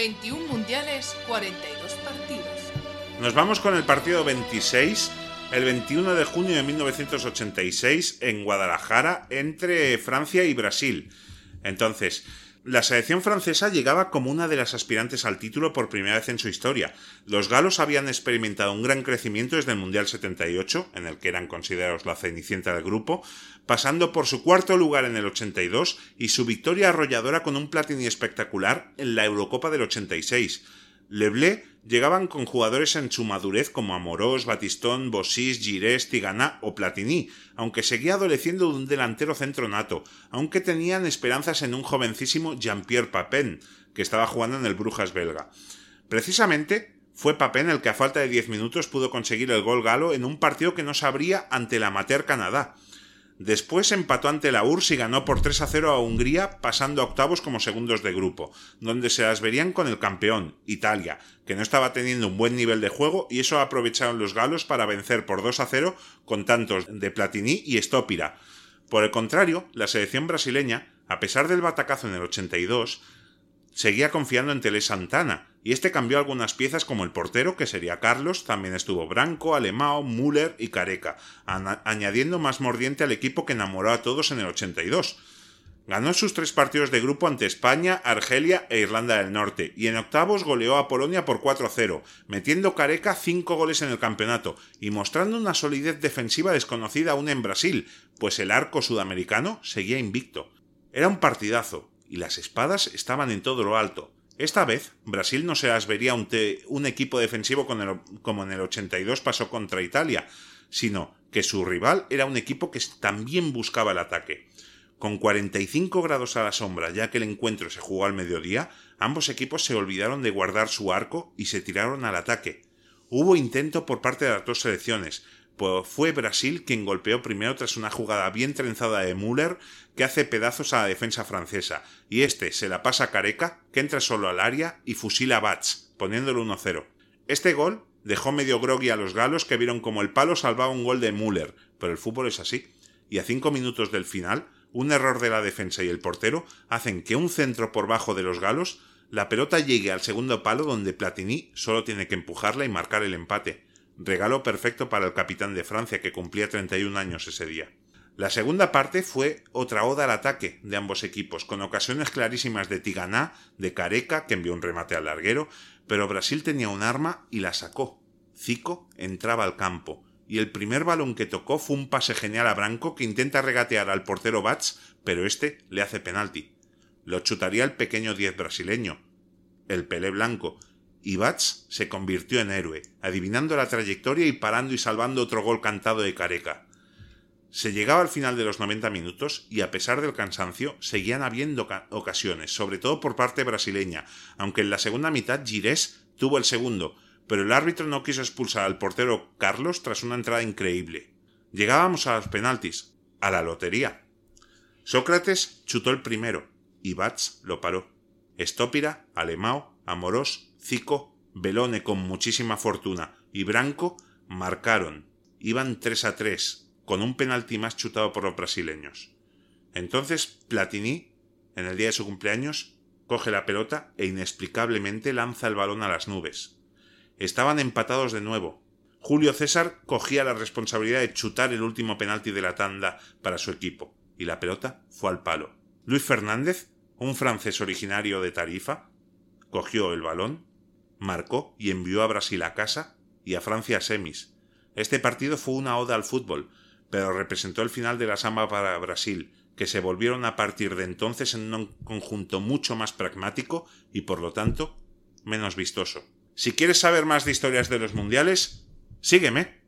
21 mundiales, 42 partidos. Nos vamos con el partido 26, el 21 de junio de 1986, en Guadalajara, entre Francia y Brasil. Entonces, la selección francesa llegaba como una de las aspirantes al título por primera vez en su historia. Los galos habían experimentado un gran crecimiento desde el Mundial 78, en el que eran considerados la cenicienta del grupo, pasando por su cuarto lugar en el 82 y su victoria arrolladora con un Platini espectacular en la Eurocopa del 86. Leblé llegaban con jugadores en su madurez como Amorós, Batistón, Bossis, Girés, Tigana o Platini, aunque seguía adoleciendo de un delantero centro nato, aunque tenían esperanzas en un jovencísimo Jean-Pierre Papin, que estaba jugando en el Brujas belga. Precisamente fue Papin el que a falta de 10 minutos pudo conseguir el gol galo en un partido que no sabría ante el amateur Canadá. Después empató ante la URSS y ganó por 3 a 0 a Hungría, pasando a octavos como segundos de grupo, donde se las verían con el campeón, Italia, que no estaba teniendo un buen nivel de juego y eso aprovecharon los galos para vencer por 2 a 0 con tantos de Platini y Estópira. Por el contrario, la selección brasileña, a pesar del batacazo en el 82, seguía confiando en Tele Santana, y este cambió algunas piezas como el portero, que sería Carlos, también estuvo Branco, Alemao, Müller y Careca, añadiendo más mordiente al equipo que enamoró a todos en el 82. Ganó sus tres partidos de grupo ante España, Argelia e Irlanda del Norte, y en octavos goleó a Polonia por 4-0, metiendo Careca cinco goles en el campeonato y mostrando una solidez defensiva desconocida aún en Brasil, pues el arco sudamericano seguía invicto. Era un partidazo, y las espadas estaban en todo lo alto. Esta vez, Brasil no se las vería un, un equipo defensivo como en el 82 pasó contra Italia, sino que su rival era un equipo que también buscaba el ataque. Con 45 grados a la sombra, ya que el encuentro se jugó al mediodía, ambos equipos se olvidaron de guardar su arco y se tiraron al ataque. Hubo intento por parte de las dos selecciones, pues fue Brasil quien golpeó primero tras una jugada bien trenzada de Müller que hace pedazos a la defensa francesa, y este se la pasa a Careca, que entra solo al área y fusila a Bats, poniéndolo 1-0. Este gol dejó medio groggy a los galos que vieron como el palo salvaba un gol de Müller, pero el fútbol es así, y a cinco minutos del final, un error de la defensa y el portero hacen que un centro por bajo de los galos la pelota llegue al segundo palo donde Platini solo tiene que empujarla y marcar el empate regalo perfecto para el capitán de Francia que cumplía 31 años ese día. La segunda parte fue otra oda al ataque de ambos equipos, con ocasiones clarísimas de Tiganá, de Careca, que envió un remate al larguero, pero Brasil tenía un arma y la sacó. Zico entraba al campo, y el primer balón que tocó fue un pase genial a Branco que intenta regatear al portero Bats, pero este le hace penalti. Lo chutaría el pequeño diez brasileño, el Pelé Blanco, y Bats se convirtió en héroe, adivinando la trayectoria y parando y salvando otro gol cantado de Careca. Se llegaba al final de los 90 minutos y a pesar del cansancio seguían habiendo ocasiones, sobre todo por parte brasileña, aunque en la segunda mitad Girés tuvo el segundo, pero el árbitro no quiso expulsar al portero Carlos tras una entrada increíble. Llegábamos a los penaltis, a la lotería. Sócrates chutó el primero y Bats lo paró. Estópira, Alemao, Amorós Zico, Belone con muchísima fortuna y Branco marcaron. Iban 3 a 3, con un penalti más chutado por los brasileños. Entonces Platini, en el día de su cumpleaños, coge la pelota e inexplicablemente lanza el balón a las nubes. Estaban empatados de nuevo. Julio César cogía la responsabilidad de chutar el último penalti de la tanda para su equipo, y la pelota fue al palo. Luis Fernández, un francés originario de Tarifa, cogió el balón marcó y envió a Brasil a casa y a Francia a semis. Este partido fue una oda al fútbol, pero representó el final de la samba para Brasil, que se volvieron a partir de entonces en un conjunto mucho más pragmático y por lo tanto menos vistoso. Si quieres saber más de historias de los mundiales, sígueme.